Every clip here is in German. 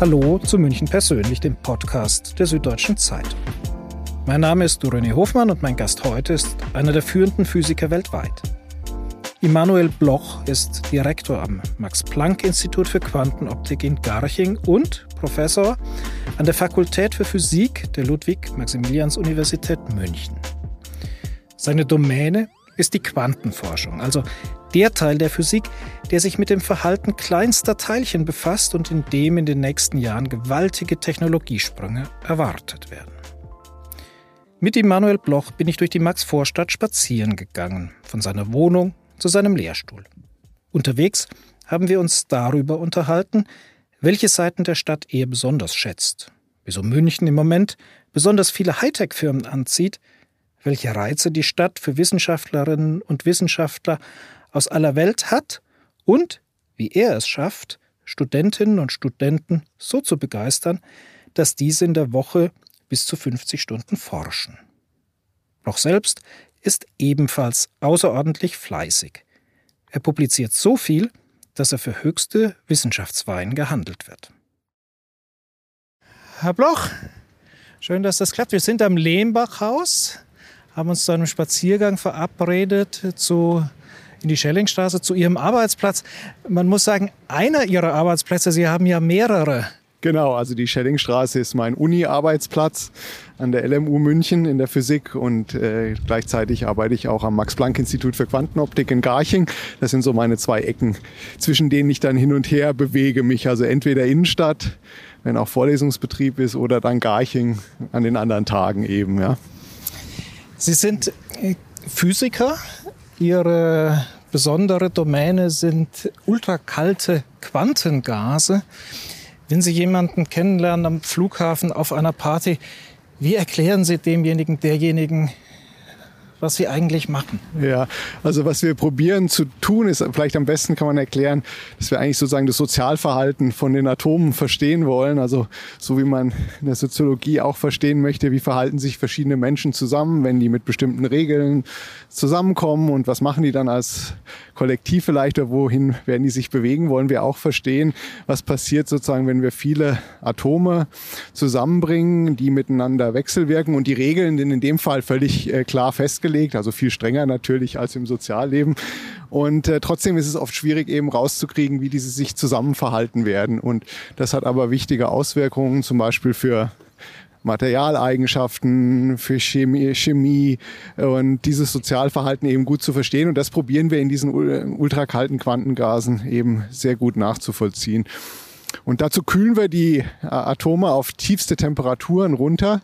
Hallo zu München persönlich, dem Podcast der Süddeutschen Zeitung. Mein Name ist René Hofmann und mein Gast heute ist einer der führenden Physiker weltweit. Immanuel Bloch ist Direktor am Max-Planck-Institut für Quantenoptik in Garching und Professor an der Fakultät für Physik der Ludwig-Maximilians-Universität München. Seine Domäne ist die Quantenforschung, also der Teil der Physik, der sich mit dem Verhalten kleinster Teilchen befasst und in dem in den nächsten Jahren gewaltige Technologiesprünge erwartet werden. Mit Immanuel Bloch bin ich durch die Max-Vorstadt spazieren gegangen, von seiner Wohnung zu seinem Lehrstuhl. Unterwegs haben wir uns darüber unterhalten, welche Seiten der Stadt er besonders schätzt, wieso München im Moment besonders viele Hightech-Firmen anzieht welche Reize die Stadt für Wissenschaftlerinnen und Wissenschaftler aus aller Welt hat und wie er es schafft, Studentinnen und Studenten so zu begeistern, dass diese in der Woche bis zu 50 Stunden forschen. Bloch selbst ist ebenfalls außerordentlich fleißig. Er publiziert so viel, dass er für höchste Wissenschaftswein gehandelt wird. Herr Bloch, schön, dass das klappt. Wir sind am Lehmbachhaus haben uns zu einem Spaziergang verabredet zu, in die Schellingstraße zu Ihrem Arbeitsplatz. Man muss sagen, einer Ihrer Arbeitsplätze, Sie haben ja mehrere. Genau, also die Schellingstraße ist mein Uni-Arbeitsplatz an der LMU München in der Physik und äh, gleichzeitig arbeite ich auch am Max-Planck-Institut für Quantenoptik in Garching. Das sind so meine zwei Ecken, zwischen denen ich dann hin und her bewege mich. Also entweder Innenstadt, wenn auch Vorlesungsbetrieb ist, oder dann Garching an den anderen Tagen eben, ja. Sie sind äh, Physiker. Ihre besondere Domäne sind ultrakalte Quantengase. Wenn Sie jemanden kennenlernen am Flughafen auf einer Party, wie erklären Sie demjenigen, derjenigen, was sie eigentlich machen. Ja, also was wir probieren zu tun, ist vielleicht am besten kann man erklären, dass wir eigentlich sozusagen das Sozialverhalten von den Atomen verstehen wollen. Also so wie man in der Soziologie auch verstehen möchte, wie verhalten sich verschiedene Menschen zusammen, wenn die mit bestimmten Regeln zusammenkommen und was machen die dann als Kollektiv vielleicht oder wohin werden die sich bewegen, wollen wir auch verstehen, was passiert sozusagen, wenn wir viele Atome zusammenbringen, die miteinander wechselwirken und die Regeln sind in dem Fall völlig äh, klar festgelegt, also viel strenger natürlich als im Sozialleben. Und äh, trotzdem ist es oft schwierig eben rauszukriegen, wie diese sich zusammen verhalten werden. Und das hat aber wichtige Auswirkungen, zum Beispiel für Materialeigenschaften, für Chemie, Chemie und dieses Sozialverhalten eben gut zu verstehen. Und das probieren wir in diesen ultrakalten Quantengasen eben sehr gut nachzuvollziehen. Und dazu kühlen wir die Atome auf tiefste Temperaturen runter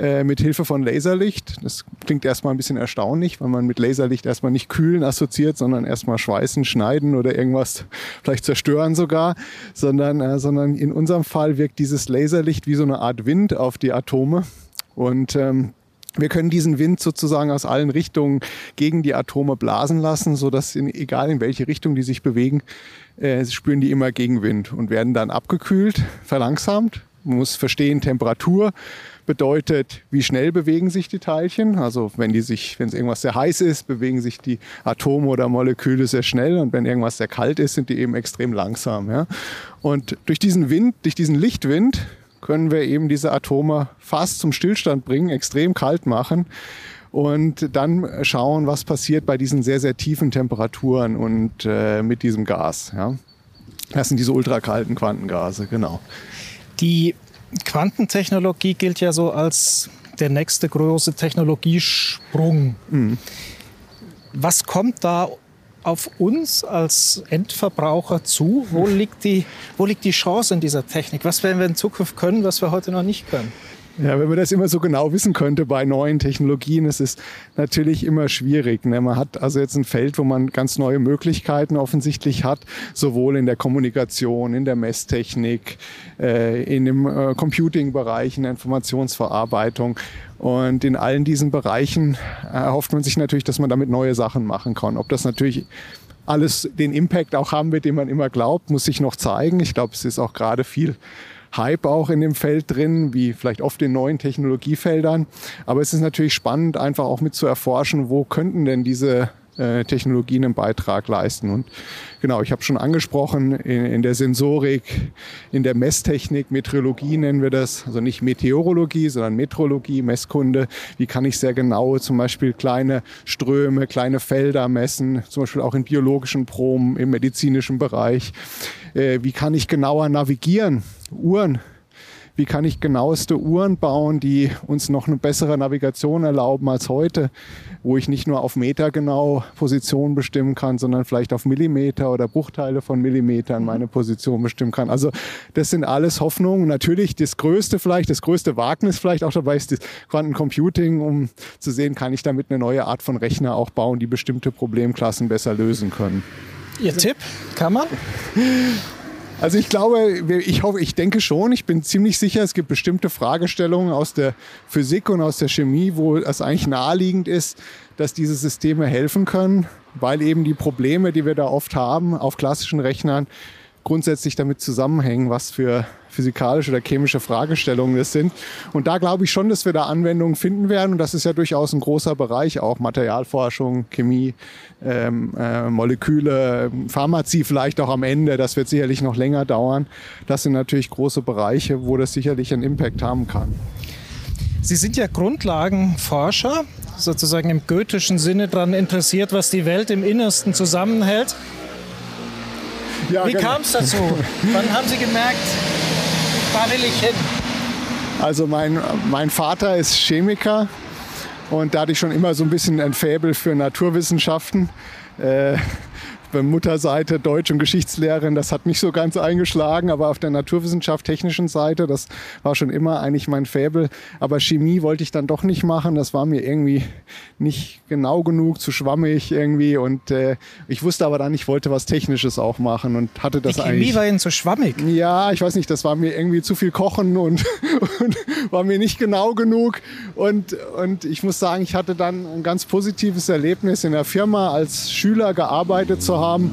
äh, mit Hilfe von Laserlicht. Das klingt erstmal ein bisschen erstaunlich, weil man mit Laserlicht erstmal nicht kühlen assoziiert, sondern erstmal schweißen, schneiden oder irgendwas vielleicht zerstören sogar, sondern, äh, sondern in unserem Fall wirkt dieses Laserlicht wie so eine Art Wind auf die Atome und ähm, wir können diesen Wind sozusagen aus allen Richtungen gegen die Atome blasen lassen, so dass in, egal in welche Richtung die sich bewegen, äh, spüren die immer Gegenwind und werden dann abgekühlt, verlangsamt. Man muss verstehen, Temperatur bedeutet, wie schnell bewegen sich die Teilchen. Also wenn die sich, wenn es irgendwas sehr heiß ist, bewegen sich die Atome oder Moleküle sehr schnell und wenn irgendwas sehr kalt ist, sind die eben extrem langsam. Ja? Und durch diesen Wind, durch diesen Lichtwind können wir eben diese Atome fast zum Stillstand bringen, extrem kalt machen und dann schauen, was passiert bei diesen sehr, sehr tiefen Temperaturen und äh, mit diesem Gas. Ja? Das sind diese ultrakalten Quantengase, genau. Die Quantentechnologie gilt ja so als der nächste große Technologiesprung. Mhm. Was kommt da auf uns als Endverbraucher zu? Wo liegt, die, wo liegt die Chance in dieser Technik? Was werden wir in Zukunft können, was wir heute noch nicht können? Ja, wenn man das immer so genau wissen könnte bei neuen Technologien, ist es natürlich immer schwierig. Ne? Man hat also jetzt ein Feld, wo man ganz neue Möglichkeiten offensichtlich hat, sowohl in der Kommunikation, in der Messtechnik, äh, in dem äh, Computing-Bereich, in der Informationsverarbeitung. Und in allen diesen Bereichen erhofft man sich natürlich, dass man damit neue Sachen machen kann. Ob das natürlich alles den Impact auch haben wird, den man immer glaubt, muss sich noch zeigen. Ich glaube, es ist auch gerade viel Hype auch in dem Feld drin, wie vielleicht oft in neuen Technologiefeldern. Aber es ist natürlich spannend, einfach auch mit zu erforschen, wo könnten denn diese äh, Technologien einen Beitrag leisten. Und genau, ich habe schon angesprochen, in, in, der Sensorik, in der Messtechnik, Meteorologie nennen wir das, also nicht Meteorologie, sondern Metrologie, Messkunde. Wie kann ich sehr genau zum Beispiel kleine Ströme, kleine Felder messen, zum Beispiel auch in biologischen Proben, im medizinischen Bereich. Äh, wie kann ich genauer navigieren? Uhren wie kann ich genaueste Uhren bauen, die uns noch eine bessere Navigation erlauben als heute, wo ich nicht nur auf Meter genau Position bestimmen kann, sondern vielleicht auf Millimeter oder Bruchteile von Millimetern meine Position bestimmen kann. Also das sind alles Hoffnungen. Natürlich das größte vielleicht, das größte Wagnis vielleicht auch dabei ist das Quantencomputing, um zu sehen, kann ich damit eine neue Art von Rechner auch bauen, die bestimmte Problemklassen besser lösen können. Ihr Tipp? Kann man? Also ich glaube, ich hoffe, ich denke schon, ich bin ziemlich sicher, es gibt bestimmte Fragestellungen aus der Physik und aus der Chemie, wo es eigentlich naheliegend ist, dass diese Systeme helfen können, weil eben die Probleme, die wir da oft haben auf klassischen Rechnern, grundsätzlich damit zusammenhängen, was für physikalische oder chemische Fragestellungen das sind. Und da glaube ich schon, dass wir da Anwendungen finden werden. Und das ist ja durchaus ein großer Bereich, auch Materialforschung, Chemie, ähm, äh, Moleküle, Pharmazie vielleicht auch am Ende. Das wird sicherlich noch länger dauern. Das sind natürlich große Bereiche, wo das sicherlich einen Impact haben kann. Sie sind ja Grundlagenforscher, sozusagen im goethischen Sinne daran interessiert, was die Welt im Innersten zusammenhält. Ja, Wie genau. kam es dazu? Wann haben Sie gemerkt, da will ich hin? Also mein, mein Vater ist Chemiker und da hatte ich schon immer so ein bisschen ein Faible für Naturwissenschaften. Äh, Mutterseite Deutsch- und Geschichtslehrerin, das hat nicht so ganz eingeschlagen, aber auf der Naturwissenschaft technischen Seite, das war schon immer eigentlich mein Faible. Aber Chemie wollte ich dann doch nicht machen. Das war mir irgendwie nicht genau genug, zu schwammig irgendwie. Und äh, ich wusste aber dann, ich wollte was Technisches auch machen und hatte das Die Chemie eigentlich. war Ihnen zu schwammig? Ja, ich weiß nicht, das war mir irgendwie zu viel Kochen und, und war mir nicht genau genug. Und, und ich muss sagen, ich hatte dann ein ganz positives Erlebnis in der Firma als Schüler gearbeitet zu haben,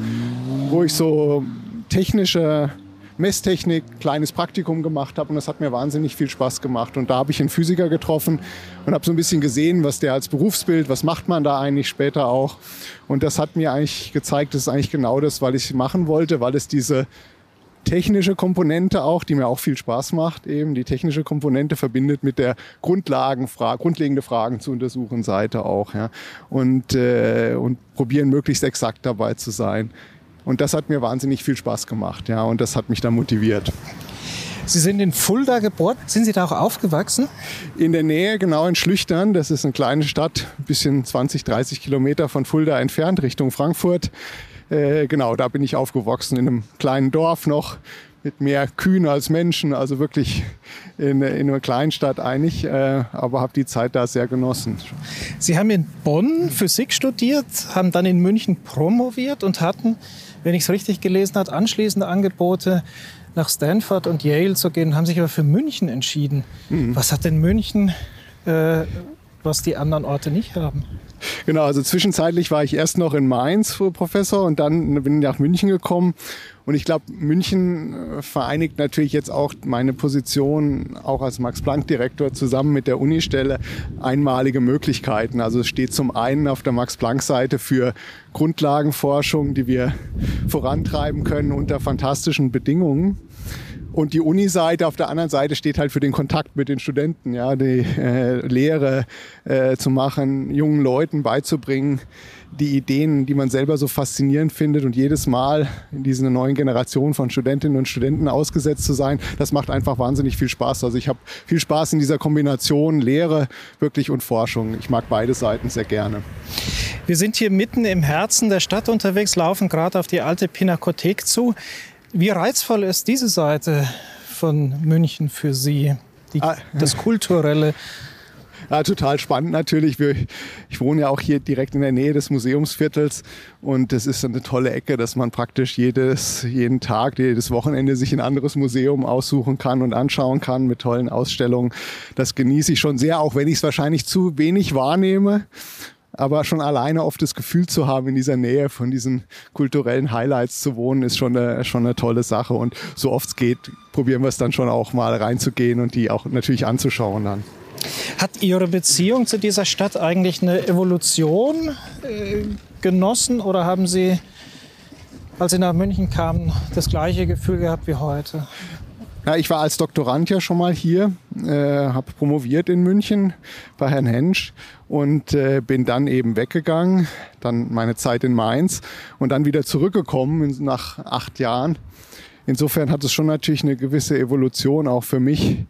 wo ich so technische Messtechnik, kleines Praktikum gemacht habe und das hat mir wahnsinnig viel Spaß gemacht. Und da habe ich einen Physiker getroffen und habe so ein bisschen gesehen, was der als Berufsbild, was macht man da eigentlich später auch. Und das hat mir eigentlich gezeigt, das ist eigentlich genau das, weil ich machen wollte, weil es diese technische Komponente auch, die mir auch viel Spaß macht, eben die technische Komponente verbindet mit der Grundlagenfrage, grundlegende Fragen zu untersuchen Seite auch, ja, und äh, und probieren möglichst exakt dabei zu sein. Und das hat mir wahnsinnig viel Spaß gemacht, ja, und das hat mich dann motiviert. Sie sind in Fulda geboren. Sind Sie da auch aufgewachsen? In der Nähe, genau in Schlüchtern. Das ist eine kleine Stadt, ein bisschen 20, 30 Kilometer von Fulda entfernt, Richtung Frankfurt. Äh, genau, da bin ich aufgewachsen in einem kleinen Dorf noch mit mehr Kühen als Menschen, also wirklich in, in einer Kleinstadt eigentlich, äh, aber habe die Zeit da sehr genossen. Sie haben in Bonn Physik studiert, haben dann in München promoviert und hatten, wenn ich es richtig gelesen habe, anschließende Angebote nach Stanford und Yale zu gehen, haben sich aber für München entschieden. Mhm. Was hat denn München, äh, was die anderen Orte nicht haben? Genau, also zwischenzeitlich war ich erst noch in Mainz Professor und dann bin ich nach München gekommen. Und ich glaube, München äh, vereinigt natürlich jetzt auch meine Position auch als Max-Planck-Direktor zusammen mit der Unistelle einmalige Möglichkeiten. Also es steht zum einen auf der Max-Planck-Seite für Grundlagenforschung, die wir vorantreiben können unter fantastischen Bedingungen. Und die Uni-Seite auf der anderen Seite steht halt für den Kontakt mit den Studenten, ja, die äh, Lehre äh, zu machen, jungen Leuten beizubringen, die Ideen, die man selber so faszinierend findet und jedes Mal in dieser neuen Generation von Studentinnen und Studenten ausgesetzt zu sein, das macht einfach wahnsinnig viel Spaß. Also ich habe viel Spaß in dieser Kombination Lehre wirklich und Forschung. Ich mag beide Seiten sehr gerne. Wir sind hier mitten im Herzen der Stadt unterwegs, laufen gerade auf die alte Pinakothek zu. Wie reizvoll ist diese Seite von München für Sie? Die, ah, das Kulturelle? Ja, total spannend natürlich. Ich wohne ja auch hier direkt in der Nähe des Museumsviertels und das ist eine tolle Ecke, dass man praktisch jedes, jeden Tag, jedes Wochenende sich ein anderes Museum aussuchen kann und anschauen kann mit tollen Ausstellungen. Das genieße ich schon sehr, auch wenn ich es wahrscheinlich zu wenig wahrnehme aber schon alleine oft das Gefühl zu haben, in dieser Nähe von diesen kulturellen Highlights zu wohnen, ist schon eine, schon eine tolle Sache. Und so oft es geht, probieren wir es dann schon auch mal reinzugehen und die auch natürlich anzuschauen dann. Hat Ihre Beziehung zu dieser Stadt eigentlich eine Evolution äh, genossen oder haben Sie, als Sie nach München kamen, das gleiche Gefühl gehabt wie heute? Ja, ich war als Doktorand ja schon mal hier, äh, habe promoviert in München bei Herrn Hensch und äh, bin dann eben weggegangen, dann meine Zeit in Mainz und dann wieder zurückgekommen nach acht Jahren. Insofern hat es schon natürlich eine gewisse Evolution auch für mich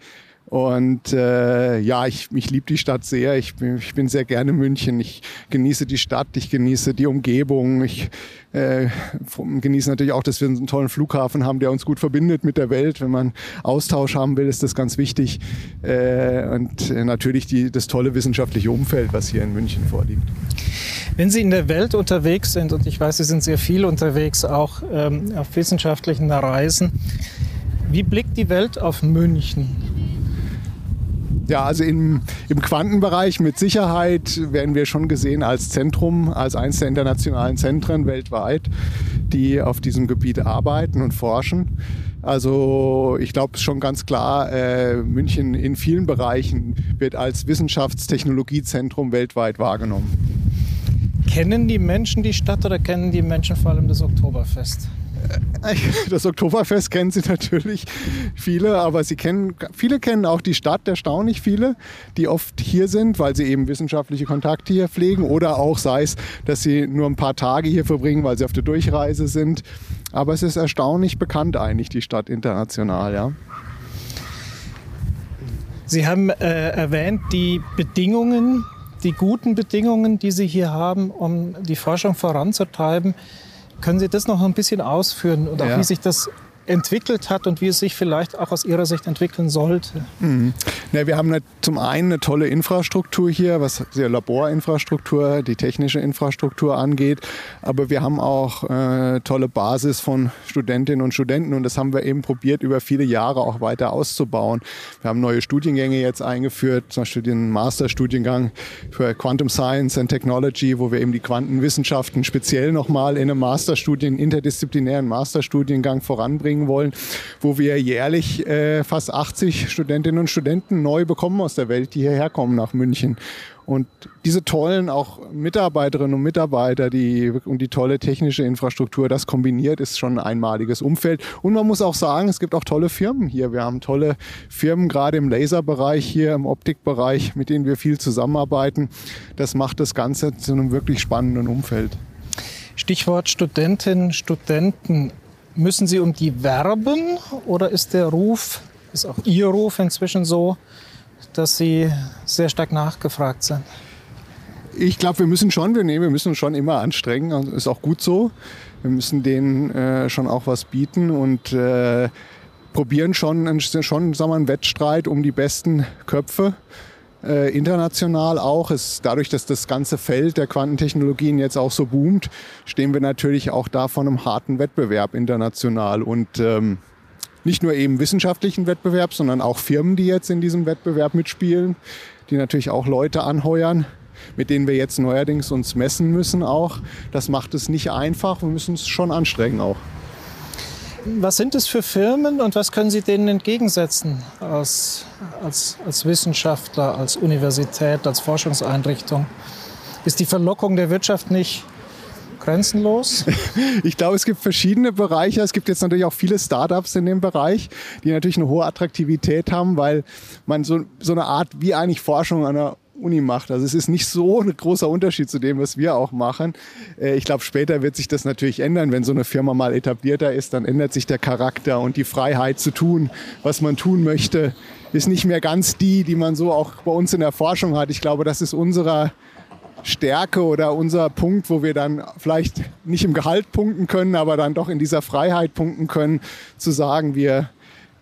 und äh, ja, ich, ich liebe die Stadt sehr. Ich bin, ich bin sehr gerne München. Ich genieße die Stadt, ich genieße die Umgebung. Ich äh, genieße natürlich auch, dass wir einen tollen Flughafen haben, der uns gut verbindet mit der Welt. Wenn man Austausch haben will, ist das ganz wichtig. Äh, und äh, natürlich die, das tolle wissenschaftliche Umfeld, was hier in München vorliegt. Wenn Sie in der Welt unterwegs sind, und ich weiß, Sie sind sehr viel unterwegs, auch ähm, auf wissenschaftlichen Reisen, wie blickt die Welt auf München? Ja, also im, im Quantenbereich mit Sicherheit werden wir schon gesehen als Zentrum, als eines der internationalen Zentren weltweit, die auf diesem Gebiet arbeiten und forschen. Also ich glaube schon ganz klar, äh, München in vielen Bereichen wird als Wissenschaftstechnologiezentrum weltweit wahrgenommen. Kennen die Menschen die Stadt oder kennen die Menschen vor allem das Oktoberfest? Das Oktoberfest kennen sie natürlich viele, aber sie kennen, viele kennen auch die Stadt, erstaunlich viele, die oft hier sind, weil sie eben wissenschaftliche Kontakte hier pflegen oder auch sei es, dass sie nur ein paar Tage hier verbringen, weil sie auf der Durchreise sind. Aber es ist erstaunlich bekannt eigentlich, die Stadt international, ja. Sie haben äh, erwähnt, die Bedingungen, die guten Bedingungen, die Sie hier haben, um die Forschung voranzutreiben. Können Sie das noch ein bisschen ausführen und auch ja. wie sich das entwickelt hat und wie es sich vielleicht auch aus Ihrer Sicht entwickeln sollte? Mhm. Ja, wir haben eine, zum einen eine tolle Infrastruktur hier, was die Laborinfrastruktur, die technische Infrastruktur angeht. Aber wir haben auch äh, tolle Basis von Studentinnen und Studenten und das haben wir eben probiert, über viele Jahre auch weiter auszubauen. Wir haben neue Studiengänge jetzt eingeführt, zum Beispiel den Masterstudiengang für Quantum Science and Technology, wo wir eben die Quantenwissenschaften speziell nochmal in einem Masterstudien, interdisziplinären Masterstudiengang voranbringen bringen wollen, wo wir jährlich äh, fast 80 Studentinnen und Studenten neu bekommen aus der Welt, die hierher kommen nach München. Und diese tollen auch Mitarbeiterinnen und Mitarbeiter die, und die tolle technische Infrastruktur, das kombiniert, ist schon ein einmaliges Umfeld. Und man muss auch sagen, es gibt auch tolle Firmen hier. Wir haben tolle Firmen, gerade im Laserbereich hier, im Optikbereich, mit denen wir viel zusammenarbeiten. Das macht das Ganze zu einem wirklich spannenden Umfeld. Stichwort Studentinnen, Studenten. Müssen Sie um die werben oder ist der Ruf, ist auch Ihr Ruf inzwischen so, dass Sie sehr stark nachgefragt sind? Ich glaube, wir müssen schon, wir, nee, wir müssen uns schon immer anstrengen. Also ist auch gut so. Wir müssen denen äh, schon auch was bieten und äh, probieren schon, schon sagen wir, einen Wettstreit um die besten Köpfe äh, international auch. Es, dadurch, dass das ganze Feld der Quantentechnologien jetzt auch so boomt, stehen wir natürlich auch da vor einem harten Wettbewerb international. Und ähm, nicht nur eben wissenschaftlichen Wettbewerb, sondern auch Firmen, die jetzt in diesem Wettbewerb mitspielen, die natürlich auch Leute anheuern, mit denen wir jetzt neuerdings uns messen müssen auch. Das macht es nicht einfach. Wir müssen es schon anstrengen auch. Was sind es für Firmen und was können Sie denen entgegensetzen als, als, als Wissenschaftler, als Universität, als Forschungseinrichtung? Ist die Verlockung der Wirtschaft nicht grenzenlos? Ich glaube, es gibt verschiedene Bereiche. Es gibt jetzt natürlich auch viele Startups in dem Bereich, die natürlich eine hohe Attraktivität haben, weil man so, so eine Art wie eigentlich Forschung an einer Uni macht. Also es ist nicht so ein großer Unterschied zu dem, was wir auch machen. Äh, ich glaube, später wird sich das natürlich ändern. Wenn so eine Firma mal etablierter ist, dann ändert sich der Charakter und die Freiheit zu tun, was man tun möchte, ist nicht mehr ganz die, die man so auch bei uns in der Forschung hat. Ich glaube, das ist unserer Stärke oder unser Punkt, wo wir dann vielleicht nicht im Gehalt punkten können, aber dann doch in dieser Freiheit punkten können, zu sagen, wir,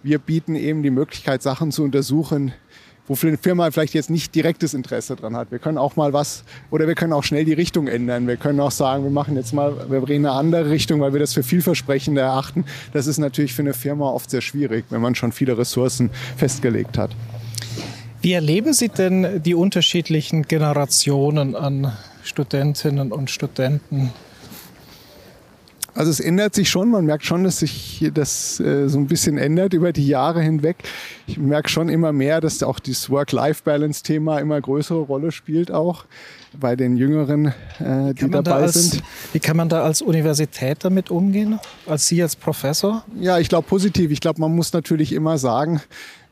wir bieten eben die Möglichkeit, Sachen zu untersuchen, wofür eine Firma vielleicht jetzt nicht direktes Interesse dran hat. Wir können auch mal was oder wir können auch schnell die Richtung ändern. Wir können auch sagen, wir machen jetzt mal, wir drehen eine andere Richtung, weil wir das für vielversprechender erachten. Das ist natürlich für eine Firma oft sehr schwierig, wenn man schon viele Ressourcen festgelegt hat. Wie erleben Sie denn die unterschiedlichen Generationen an Studentinnen und Studenten? Also es ändert sich schon, man merkt schon, dass sich das äh, so ein bisschen ändert über die Jahre hinweg. Ich merke schon immer mehr, dass auch dieses Work-Life-Balance-Thema immer größere Rolle spielt auch bei den Jüngeren, äh, die dabei als, sind. Wie kann man da als Universität damit umgehen, als Sie als Professor? Ja, ich glaube positiv. Ich glaube, man muss natürlich immer sagen,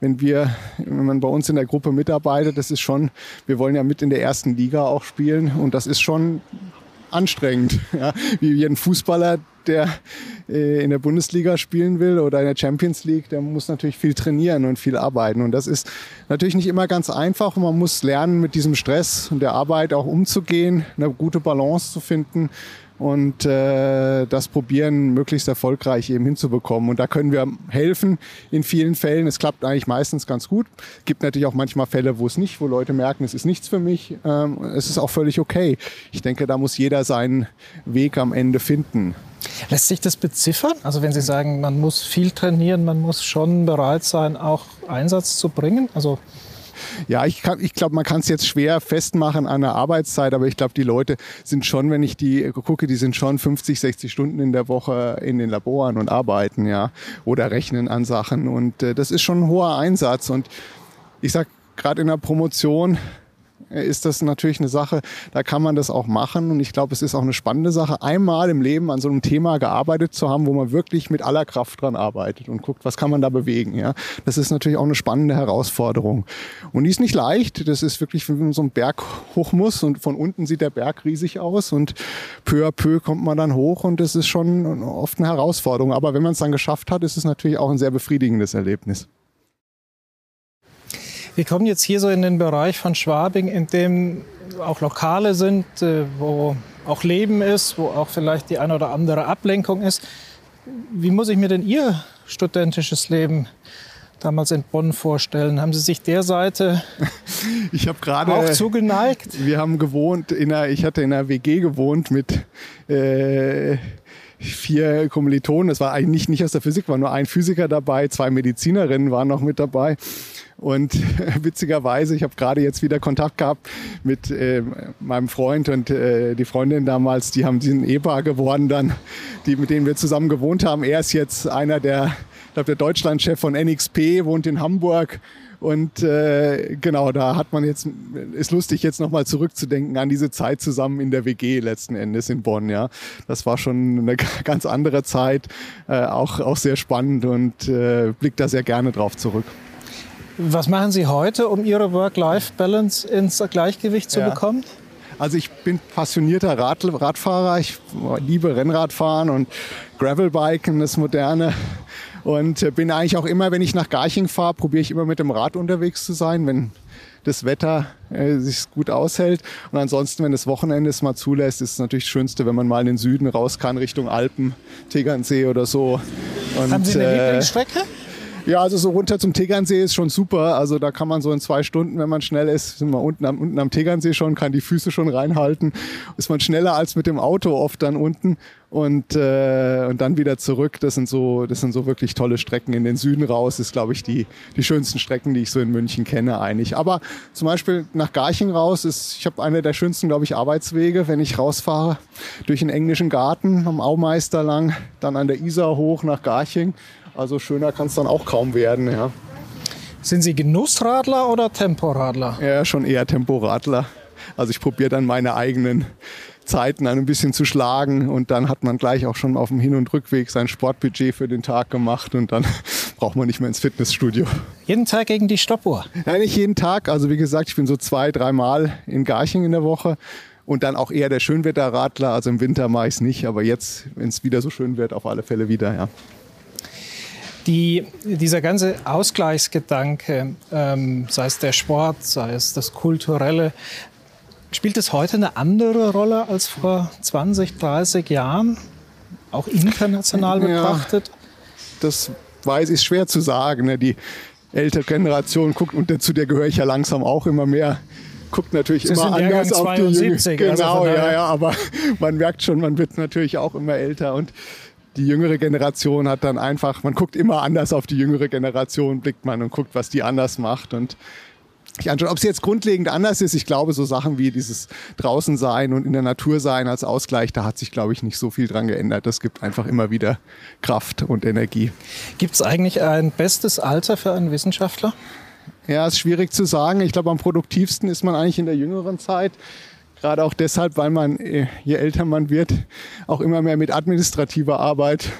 wenn wir, wenn man bei uns in der Gruppe mitarbeitet, das ist schon, wir wollen ja mit in der ersten Liga auch spielen und das ist schon anstrengend. Ja, wie ein Fußballer, der äh, in der Bundesliga spielen will oder in der Champions League, der muss natürlich viel trainieren und viel arbeiten. Und das ist natürlich nicht immer ganz einfach. Man muss lernen, mit diesem Stress und der Arbeit auch umzugehen, eine gute Balance zu finden und äh, das probieren, möglichst erfolgreich eben hinzubekommen. Und da können wir helfen in vielen Fällen. Es klappt eigentlich meistens ganz gut. Gibt natürlich auch manchmal Fälle, wo es nicht, wo Leute merken, es ist nichts für mich. Ähm, es ist auch völlig okay. Ich denke, da muss jeder seinen Weg am Ende finden. Lässt sich das beziffern? Also wenn Sie sagen, man muss viel trainieren, man muss schon bereit sein, auch Einsatz zu bringen? Also ja, ich, ich glaube, man kann es jetzt schwer festmachen an der Arbeitszeit, aber ich glaube, die Leute sind schon, wenn ich die gucke, die sind schon 50, 60 Stunden in der Woche in den Laboren und arbeiten, ja, oder rechnen an Sachen. Und äh, das ist schon ein hoher Einsatz. Und ich sag gerade in der Promotion, ist das natürlich eine Sache, da kann man das auch machen. Und ich glaube, es ist auch eine spannende Sache, einmal im Leben an so einem Thema gearbeitet zu haben, wo man wirklich mit aller Kraft dran arbeitet und guckt, was kann man da bewegen. Ja, das ist natürlich auch eine spannende Herausforderung. Und die ist nicht leicht. Das ist wirklich, wenn man so einen Berg hoch muss und von unten sieht der Berg riesig aus und peu à peu kommt man dann hoch und das ist schon oft eine Herausforderung. Aber wenn man es dann geschafft hat, ist es natürlich auch ein sehr befriedigendes Erlebnis. Wir kommen jetzt hier so in den Bereich von Schwabing, in dem auch Lokale sind, äh, wo auch Leben ist, wo auch vielleicht die eine oder andere Ablenkung ist. Wie muss ich mir denn Ihr studentisches Leben damals in Bonn vorstellen? Haben Sie sich der Seite ich habe gerade auch zugeneigt? Wir haben gewohnt in einer, ich hatte in einer WG gewohnt mit äh, vier Kommilitonen. Es war eigentlich nicht aus der Physik, war nur ein Physiker dabei, zwei Medizinerinnen waren noch mit dabei. Und witzigerweise, ich habe gerade jetzt wieder Kontakt gehabt mit äh, meinem Freund und äh, die Freundin damals, die haben diesen Ehepaar geworden dann, die, mit denen wir zusammen gewohnt haben. Er ist jetzt einer der, ich glaube, der Deutschlandchef von NXP, wohnt in Hamburg. Und äh, genau, da hat man jetzt, ist lustig, jetzt nochmal zurückzudenken an diese Zeit zusammen in der WG letzten Endes in Bonn. Ja, Das war schon eine ganz andere Zeit, äh, auch, auch sehr spannend und äh, blickt da sehr gerne drauf zurück. Was machen Sie heute, um Ihre Work-Life-Balance ins Gleichgewicht zu ja. bekommen? Also ich bin passionierter Rad Radfahrer. Ich liebe Rennradfahren und Gravelbiken, das Moderne. Und bin eigentlich auch immer, wenn ich nach Garching fahre, probiere ich immer mit dem Rad unterwegs zu sein, wenn das Wetter äh, sich gut aushält. Und ansonsten, wenn das Wochenende es mal zulässt, ist es natürlich das Schönste, wenn man mal in den Süden raus kann, Richtung Alpen, Tegernsee oder so. Und, Haben Sie eine äh, Lieblingsstrecke? Ja, also so runter zum Tegernsee ist schon super. Also da kann man so in zwei Stunden, wenn man schnell ist, sind wir unten am, unten am Tegernsee schon, kann die Füße schon reinhalten. Ist man schneller als mit dem Auto oft dann unten und, äh, und dann wieder zurück. Das sind so, das sind so wirklich tolle Strecken. In den Süden raus ist, glaube ich, die, die schönsten Strecken, die ich so in München kenne, eigentlich. Aber zum Beispiel nach Garching raus ist, ich habe eine der schönsten, glaube ich, Arbeitswege, wenn ich rausfahre durch den englischen Garten am Aumeister lang, dann an der Isar hoch nach Garching also schöner kann es dann auch kaum werden. Ja. Sind Sie Genussradler oder Temporadler? Ja, schon eher Temporadler. Also ich probiere dann meine eigenen Zeiten ein bisschen zu schlagen und dann hat man gleich auch schon auf dem Hin- und Rückweg sein Sportbudget für den Tag gemacht und dann braucht man nicht mehr ins Fitnessstudio. Jeden Tag gegen die Stoppuhr? Nein, nicht jeden Tag. Also wie gesagt, ich bin so zwei, dreimal in Garching in der Woche und dann auch eher der Schönwetterradler. Also im Winter mache ich es nicht, aber jetzt, wenn es wieder so schön wird, auf alle Fälle wieder, ja. Die, dieser ganze Ausgleichsgedanke, ähm, sei es der Sport, sei es das Kulturelle, spielt es heute eine andere Rolle als vor 20, 30 Jahren? Auch international betrachtet? Ja, das weiß ich schwer zu sagen. Ne? Die ältere Generation guckt, und dazu der gehöre ich ja langsam auch immer mehr, guckt natürlich Sie immer anders auf die Jüngere. Also genau, also ja, ja, aber man merkt schon, man wird natürlich auch immer älter und die jüngere Generation hat dann einfach, man guckt immer anders auf die jüngere Generation, blickt man und guckt, was die anders macht. Und ich anschaue. Ob es jetzt grundlegend anders ist, ich glaube, so Sachen wie dieses draußen sein und in der Natur sein als Ausgleich, da hat sich, glaube ich, nicht so viel dran geändert. Das gibt einfach immer wieder Kraft und Energie. Gibt es eigentlich ein bestes Alter für einen Wissenschaftler? Ja, ist schwierig zu sagen. Ich glaube, am produktivsten ist man eigentlich in der jüngeren Zeit. Gerade auch deshalb, weil man, äh, je älter man wird, auch immer mehr mit administrativer Arbeit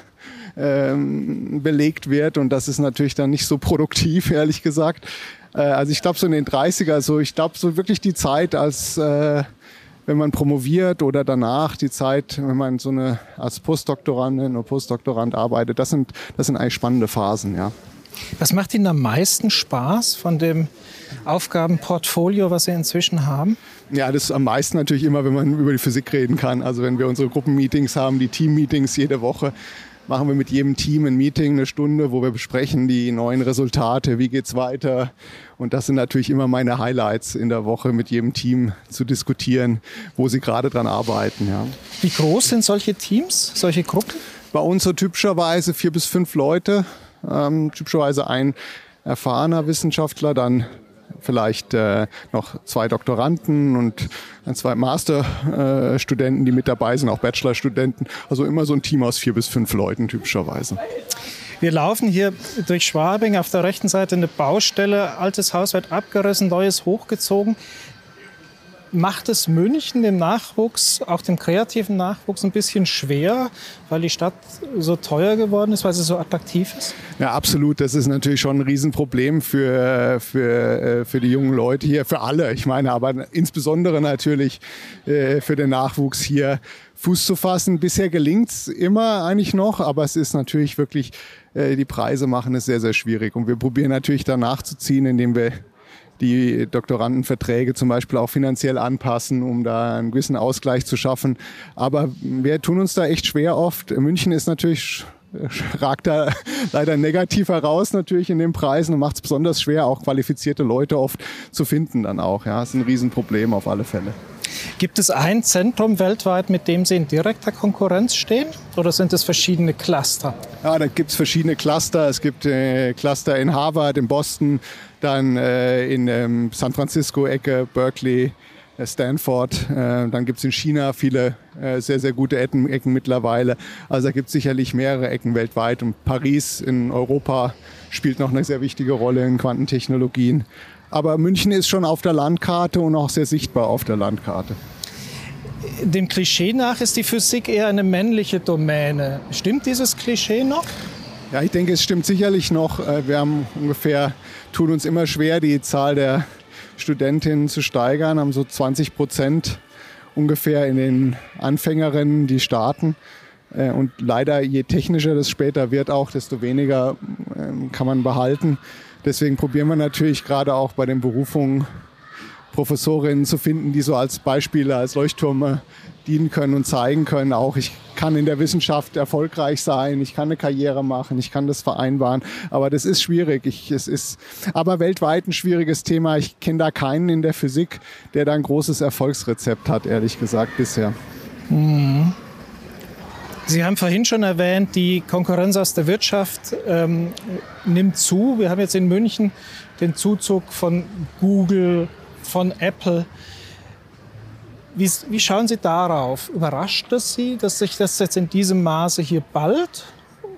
ähm, belegt wird. Und das ist natürlich dann nicht so produktiv, ehrlich gesagt. Äh, also ich glaube so in den 30er, so ich glaube so wirklich die Zeit als äh, wenn man promoviert oder danach die Zeit, wenn man so eine als Postdoktorandin oder Postdoktorand arbeitet, das sind das sind eigentlich spannende Phasen, ja. Was macht Ihnen am meisten Spaß von dem Aufgabenportfolio, was Sie inzwischen haben? Ja, das ist am meisten natürlich immer, wenn man über die Physik reden kann. Also wenn wir unsere Gruppenmeetings haben, die Teammeetings jede Woche, machen wir mit jedem Team ein Meeting, eine Stunde, wo wir besprechen die neuen Resultate, wie geht's weiter. Und das sind natürlich immer meine Highlights in der Woche, mit jedem Team zu diskutieren, wo sie gerade dran arbeiten. Ja. Wie groß sind solche Teams, solche Gruppen? Bei uns so typischerweise vier bis fünf Leute, ähm, typischerweise ein erfahrener Wissenschaftler, dann vielleicht äh, noch zwei Doktoranden und zwei Masterstudenten, äh, die mit dabei sind, auch Bachelorstudenten. Also immer so ein Team aus vier bis fünf Leuten typischerweise. Wir laufen hier durch Schwabing, auf der rechten Seite eine Baustelle, altes Haus wird abgerissen, neues hochgezogen macht es München dem Nachwuchs, auch dem kreativen Nachwuchs, ein bisschen schwer, weil die Stadt so teuer geworden ist, weil sie so attraktiv ist? Ja, absolut. Das ist natürlich schon ein Riesenproblem für, für, äh, für die jungen Leute hier, für alle. Ich meine, aber insbesondere natürlich äh, für den Nachwuchs hier Fuß zu fassen. Bisher gelingt es immer eigentlich noch, aber es ist natürlich wirklich, äh, die Preise machen es sehr, sehr schwierig. Und wir probieren natürlich danach zu ziehen, indem wir die Doktorandenverträge zum Beispiel auch finanziell anpassen, um da einen gewissen Ausgleich zu schaffen. Aber wir tun uns da echt schwer oft. München ist natürlich ragt da leider negativ heraus natürlich in den Preisen und macht es besonders schwer, auch qualifizierte Leute oft zu finden dann auch. Ja, ist ein Riesenproblem auf alle Fälle. Gibt es ein Zentrum weltweit, mit dem Sie in direkter Konkurrenz stehen? Oder sind es verschiedene Cluster? Ja, da gibt es verschiedene Cluster. Es gibt äh, Cluster in Harvard, in Boston, dann äh, in ähm, San Francisco, Ecke, Berkeley, äh, Stanford. Äh, dann gibt es in China viele äh, sehr, sehr gute Ecken, Ecken mittlerweile. Also da gibt es sicherlich mehrere Ecken weltweit. Und Paris in Europa spielt noch eine sehr wichtige Rolle in Quantentechnologien. Aber München ist schon auf der Landkarte und auch sehr sichtbar auf der Landkarte. Dem Klischee nach ist die Physik eher eine männliche Domäne. Stimmt dieses Klischee noch? Ja, ich denke, es stimmt sicherlich noch. Wir haben ungefähr tun uns immer schwer, die Zahl der Studentinnen zu steigern, haben so 20 Prozent ungefähr in den Anfängerinnen, die starten. Äh, und leider, je technischer das später wird, auch desto weniger ähm, kann man behalten. Deswegen probieren wir natürlich gerade auch bei den Berufungen Professorinnen zu finden, die so als Beispiele, als Leuchttürme dienen können und zeigen können, auch ich kann in der Wissenschaft erfolgreich sein, ich kann eine Karriere machen, ich kann das vereinbaren. Aber das ist schwierig. Ich, es ist aber weltweit ein schwieriges Thema. Ich kenne da keinen in der Physik, der da ein großes Erfolgsrezept hat, ehrlich gesagt, bisher. Mhm. Sie haben vorhin schon erwähnt, die Konkurrenz aus der Wirtschaft ähm, nimmt zu. Wir haben jetzt in München den Zuzug von Google, von Apple. Wie, wie schauen Sie darauf? Überrascht es Sie, dass sich das jetzt in diesem Maße hier bald?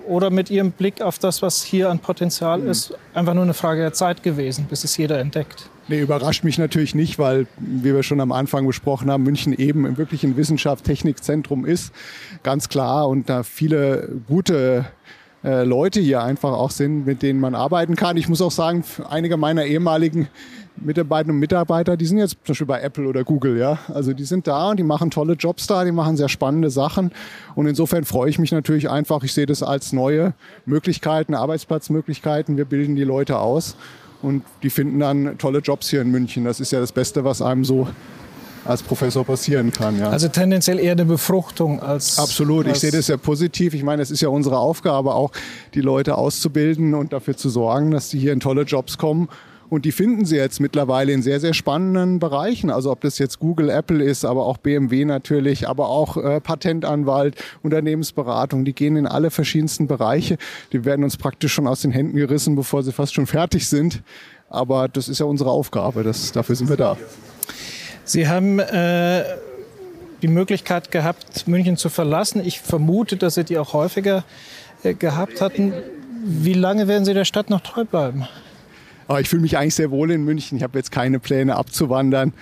Oder mit Ihrem Blick auf das, was hier an Potenzial hm. ist, einfach nur eine Frage der Zeit gewesen, bis es jeder entdeckt? Nee, überrascht mich natürlich nicht, weil, wie wir schon am Anfang besprochen haben, München eben wirklich ein Wissenschaft-Technikzentrum ist. Ganz klar. Und da viele gute äh, Leute hier einfach auch sind, mit denen man arbeiten kann. Ich muss auch sagen, einige meiner ehemaligen Mitarbeiterinnen und Mitarbeiter, die sind jetzt zum Beispiel bei Apple oder Google, ja. Also die sind da und die machen tolle Jobs da, die machen sehr spannende Sachen. Und insofern freue ich mich natürlich einfach, ich sehe das als neue Möglichkeiten, Arbeitsplatzmöglichkeiten. Wir bilden die Leute aus und die finden dann tolle Jobs hier in München. Das ist ja das Beste, was einem so als Professor passieren kann. Ja. Also tendenziell eher eine Befruchtung als. Absolut, als ich sehe das sehr positiv. Ich meine, es ist ja unsere Aufgabe, auch die Leute auszubilden und dafür zu sorgen, dass sie hier in tolle Jobs kommen Und die finden Sie jetzt mittlerweile in sehr, sehr spannenden Bereichen. Also ob das jetzt Google, Apple ist, aber auch BMW natürlich, aber auch äh, Patentanwalt, Unternehmensberatung. Die gehen in alle verschiedensten Bereiche. Die werden uns praktisch schon aus den Händen gerissen, bevor sie fast schon fertig sind. Aber das ist ja unsere Aufgabe. Das, dafür sind wir da. Sie haben äh, die Möglichkeit gehabt, München zu verlassen. Ich vermute, dass Sie die auch häufiger äh, gehabt hatten. Wie lange werden Sie der Stadt noch treu bleiben? Aber ich fühle mich eigentlich sehr wohl in München. Ich habe jetzt keine Pläne abzuwandern.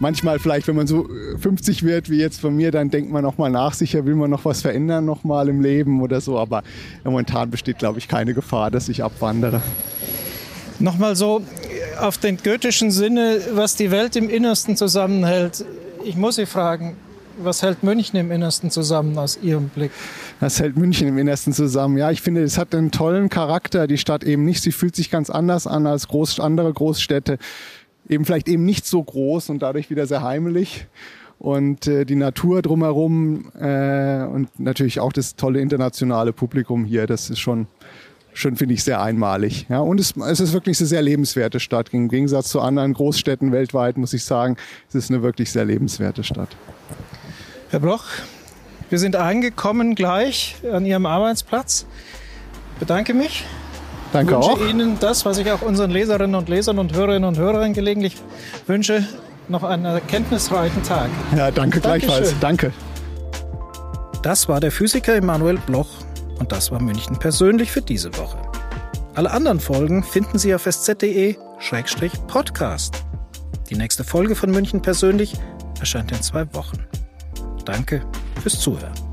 Manchmal vielleicht, wenn man so 50 wird wie jetzt von mir, dann denkt man noch mal nach. Sicher will man noch was verändern noch mal im Leben oder so. Aber momentan besteht, glaube ich, keine Gefahr, dass ich abwandere. Nochmal so auf den goethischen Sinne, was die Welt im Innersten zusammenhält. Ich muss Sie fragen, was hält München im Innersten zusammen aus Ihrem Blick? Was hält München im Innersten zusammen? Ja, ich finde, es hat einen tollen Charakter, die Stadt eben nicht. Sie fühlt sich ganz anders an als groß, andere Großstädte. Eben vielleicht eben nicht so groß und dadurch wieder sehr heimelig. Und äh, die Natur drumherum äh, und natürlich auch das tolle internationale Publikum hier, das ist schon schon, finde ich, sehr einmalig. Ja, und es, es ist wirklich eine sehr lebenswerte Stadt. Im Gegensatz zu anderen Großstädten weltweit, muss ich sagen, es ist eine wirklich sehr lebenswerte Stadt. Herr Bloch, wir sind angekommen gleich an Ihrem Arbeitsplatz. Ich bedanke mich. Danke wünsche auch. Ihnen das, was ich auch unseren Leserinnen und Lesern und Hörerinnen und Hörern gelegentlich wünsche, noch einen erkenntnisreichen Tag. Ja, danke gleichfalls. Danke. Das war der Physiker Emanuel Bloch und das war München persönlich für diese Woche. Alle anderen Folgen finden Sie auf sz.de-podcast. Die nächste Folge von München persönlich erscheint in zwei Wochen. Danke fürs Zuhören.